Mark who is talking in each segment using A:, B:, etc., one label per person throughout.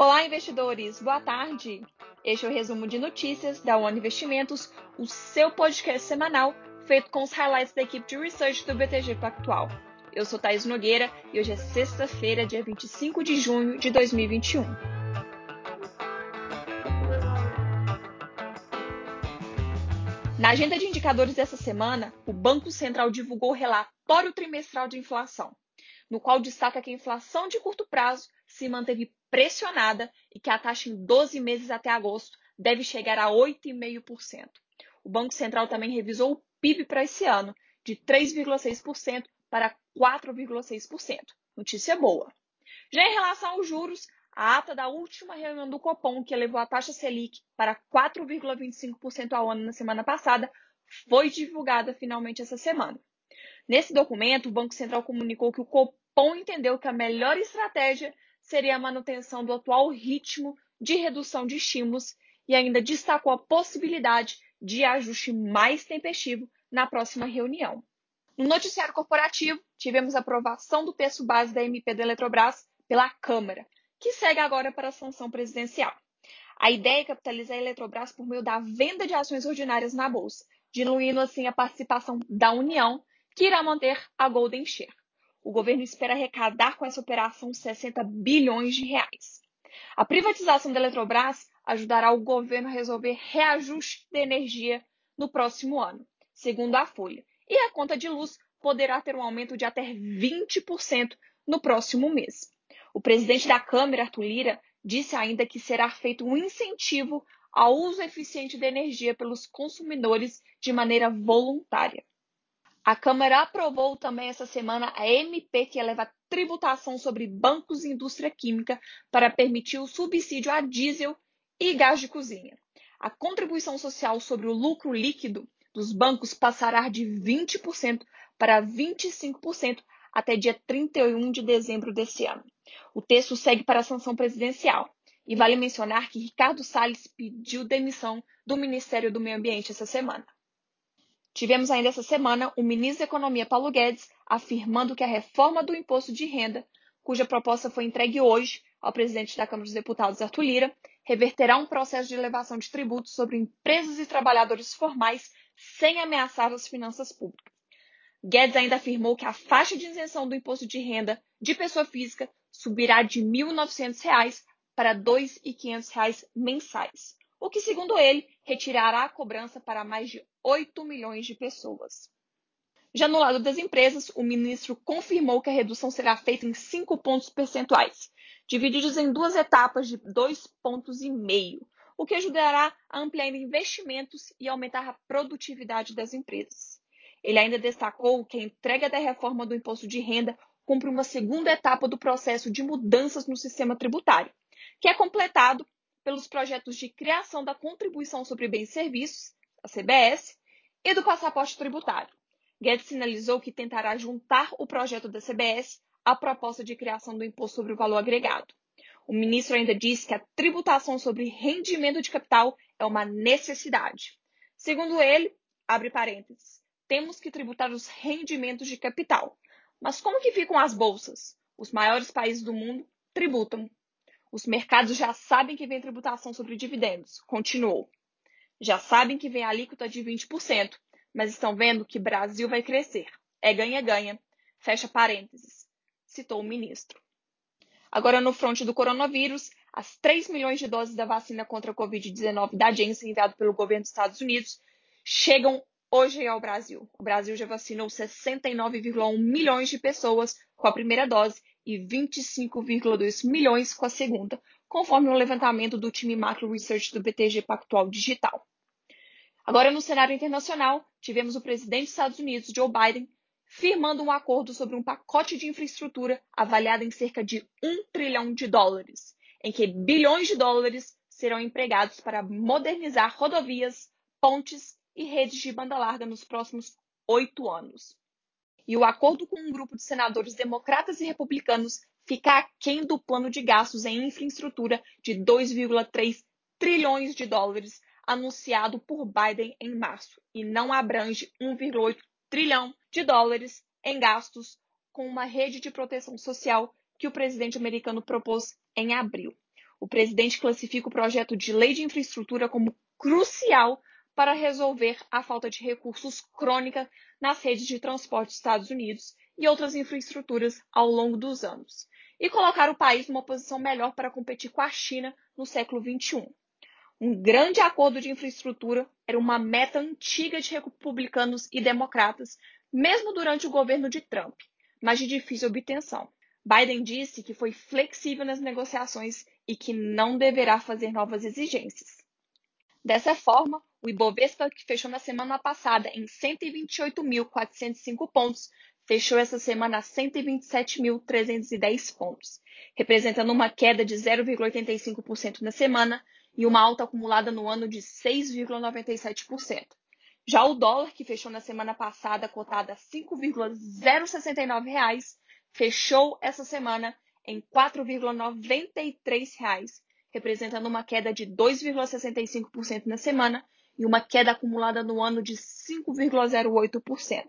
A: Olá, investidores! Boa tarde! Este é o resumo de notícias da One Investimentos, o seu podcast semanal feito com os highlights da equipe de research do BTG Pactual. Eu sou Thais Nogueira e hoje é sexta-feira, dia 25 de junho de 2021. Na agenda de indicadores dessa semana, o Banco Central divulgou o relatório trimestral de inflação, no qual destaca que a inflação de curto prazo se manteve pressionada e que a taxa em 12 meses até agosto deve chegar a 8,5%. O Banco Central também revisou o PIB para esse ano, de 3,6% para 4,6%. Notícia boa. Já em relação aos juros, a ata da última reunião do Copom, que elevou a taxa Selic para 4,25% ao ano na semana passada, foi divulgada finalmente essa semana. Nesse documento, o Banco Central comunicou que o Copom entendeu que a melhor estratégia seria a manutenção do atual ritmo de redução de estímulos e ainda destacou a possibilidade de ajuste mais tempestivo na próxima reunião. No noticiário corporativo, tivemos a aprovação do texto base da MP da Eletrobras pela Câmara, que segue agora para a sanção presidencial. A ideia é capitalizar a Eletrobras por meio da venda de ações ordinárias na Bolsa, diluindo assim a participação da União, que irá manter a Golden Share. O governo espera arrecadar com essa operação 60 bilhões de reais. A privatização da Eletrobras ajudará o governo a resolver reajuste de energia no próximo ano, segundo a Folha. E a conta de luz poderá ter um aumento de até 20% no próximo mês. O presidente da Câmara, Arthur Lira, disse ainda que será feito um incentivo ao uso eficiente da energia pelos consumidores de maneira voluntária. A Câmara aprovou também essa semana a MP que eleva a tributação sobre bancos e indústria química para permitir o subsídio a diesel e gás de cozinha. A contribuição social sobre o lucro líquido dos bancos passará de 20% para 25% até dia 31 de dezembro desse ano. O texto segue para a sanção presidencial. E vale mencionar que Ricardo Salles pediu demissão do Ministério do Meio Ambiente essa semana. Tivemos ainda essa semana o ministro da Economia Paulo Guedes afirmando que a reforma do imposto de renda, cuja proposta foi entregue hoje ao presidente da Câmara dos Deputados, Arthur Lira, reverterá um processo de elevação de tributos sobre empresas e trabalhadores formais sem ameaçar as finanças públicas. Guedes ainda afirmou que a faixa de isenção do imposto de renda de pessoa física subirá de R$ 1.900 para R$ 2.500 mensais, o que, segundo ele, retirará a cobrança para mais de 8 milhões de pessoas. Já no lado das empresas, o ministro confirmou que a redução será feita em 5 pontos percentuais, divididos em duas etapas de 2,5 pontos, e meio, o que ajudará a ampliar investimentos e aumentar a produtividade das empresas. Ele ainda destacou que a entrega da reforma do imposto de renda cumpre uma segunda etapa do processo de mudanças no sistema tributário, que é completado pelos projetos de criação da Contribuição sobre Bens e Serviços, a CBS, e do passaporte tributário. Guedes sinalizou que tentará juntar o projeto da CBS à proposta de criação do Imposto sobre o Valor Agregado. O ministro ainda disse que a tributação sobre rendimento de capital é uma necessidade. Segundo ele, abre parênteses, temos que tributar os rendimentos de capital, mas como que ficam as bolsas? Os maiores países do mundo tributam. Os mercados já sabem que vem tributação sobre dividendos. Continuou. Já sabem que vem a alíquota de 20%, mas estão vendo que Brasil vai crescer. É ganha-ganha. Fecha parênteses. Citou o ministro. Agora, no fronte do coronavírus, as 3 milhões de doses da vacina contra a Covid-19 da Janssen enviado pelo governo dos Estados Unidos chegam hoje ao Brasil. O Brasil já vacinou 69,1 milhões de pessoas com a primeira dose e 25,2 milhões com a segunda, conforme o um levantamento do time Macro Research do BTG Pactual Digital. Agora, no cenário internacional, tivemos o presidente dos Estados Unidos, Joe Biden, firmando um acordo sobre um pacote de infraestrutura avaliado em cerca de 1 trilhão de dólares, em que bilhões de dólares serão empregados para modernizar rodovias, pontes e redes de banda larga nos próximos oito anos. E o acordo com um grupo de senadores democratas e republicanos fica aquém do plano de gastos em infraestrutura de 2,3 trilhões de dólares anunciado por Biden em março e não abrange 1,8 trilhão de dólares em gastos com uma rede de proteção social que o presidente americano propôs em abril. O presidente classifica o projeto de lei de infraestrutura como crucial para resolver a falta de recursos crônica nas redes de transporte dos Estados Unidos e outras infraestruturas ao longo dos anos, e colocar o país numa posição melhor para competir com a China no século XXI. Um grande acordo de infraestrutura era uma meta antiga de republicanos e democratas, mesmo durante o governo de Trump, mas de difícil obtenção. Biden disse que foi flexível nas negociações e que não deverá fazer novas exigências. Dessa forma, o Ibovespa, que fechou na semana passada em 128.405 pontos, fechou essa semana a 127.310 pontos, representando uma queda de 0,85% na semana e uma alta acumulada no ano de 6,97%. Já o dólar, que fechou na semana passada cotado a R$ 5,069, fechou essa semana em R$ 4,93, representando uma queda de 2,65% na semana e uma queda acumulada no ano de 5,08%.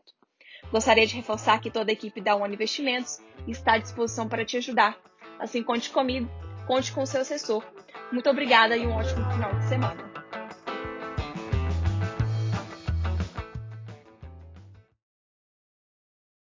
A: Gostaria de reforçar que toda a equipe da One Investimentos está à disposição para te ajudar. Assim, conte comigo, conte com o seu assessor muito obrigada e um ótimo final de semana.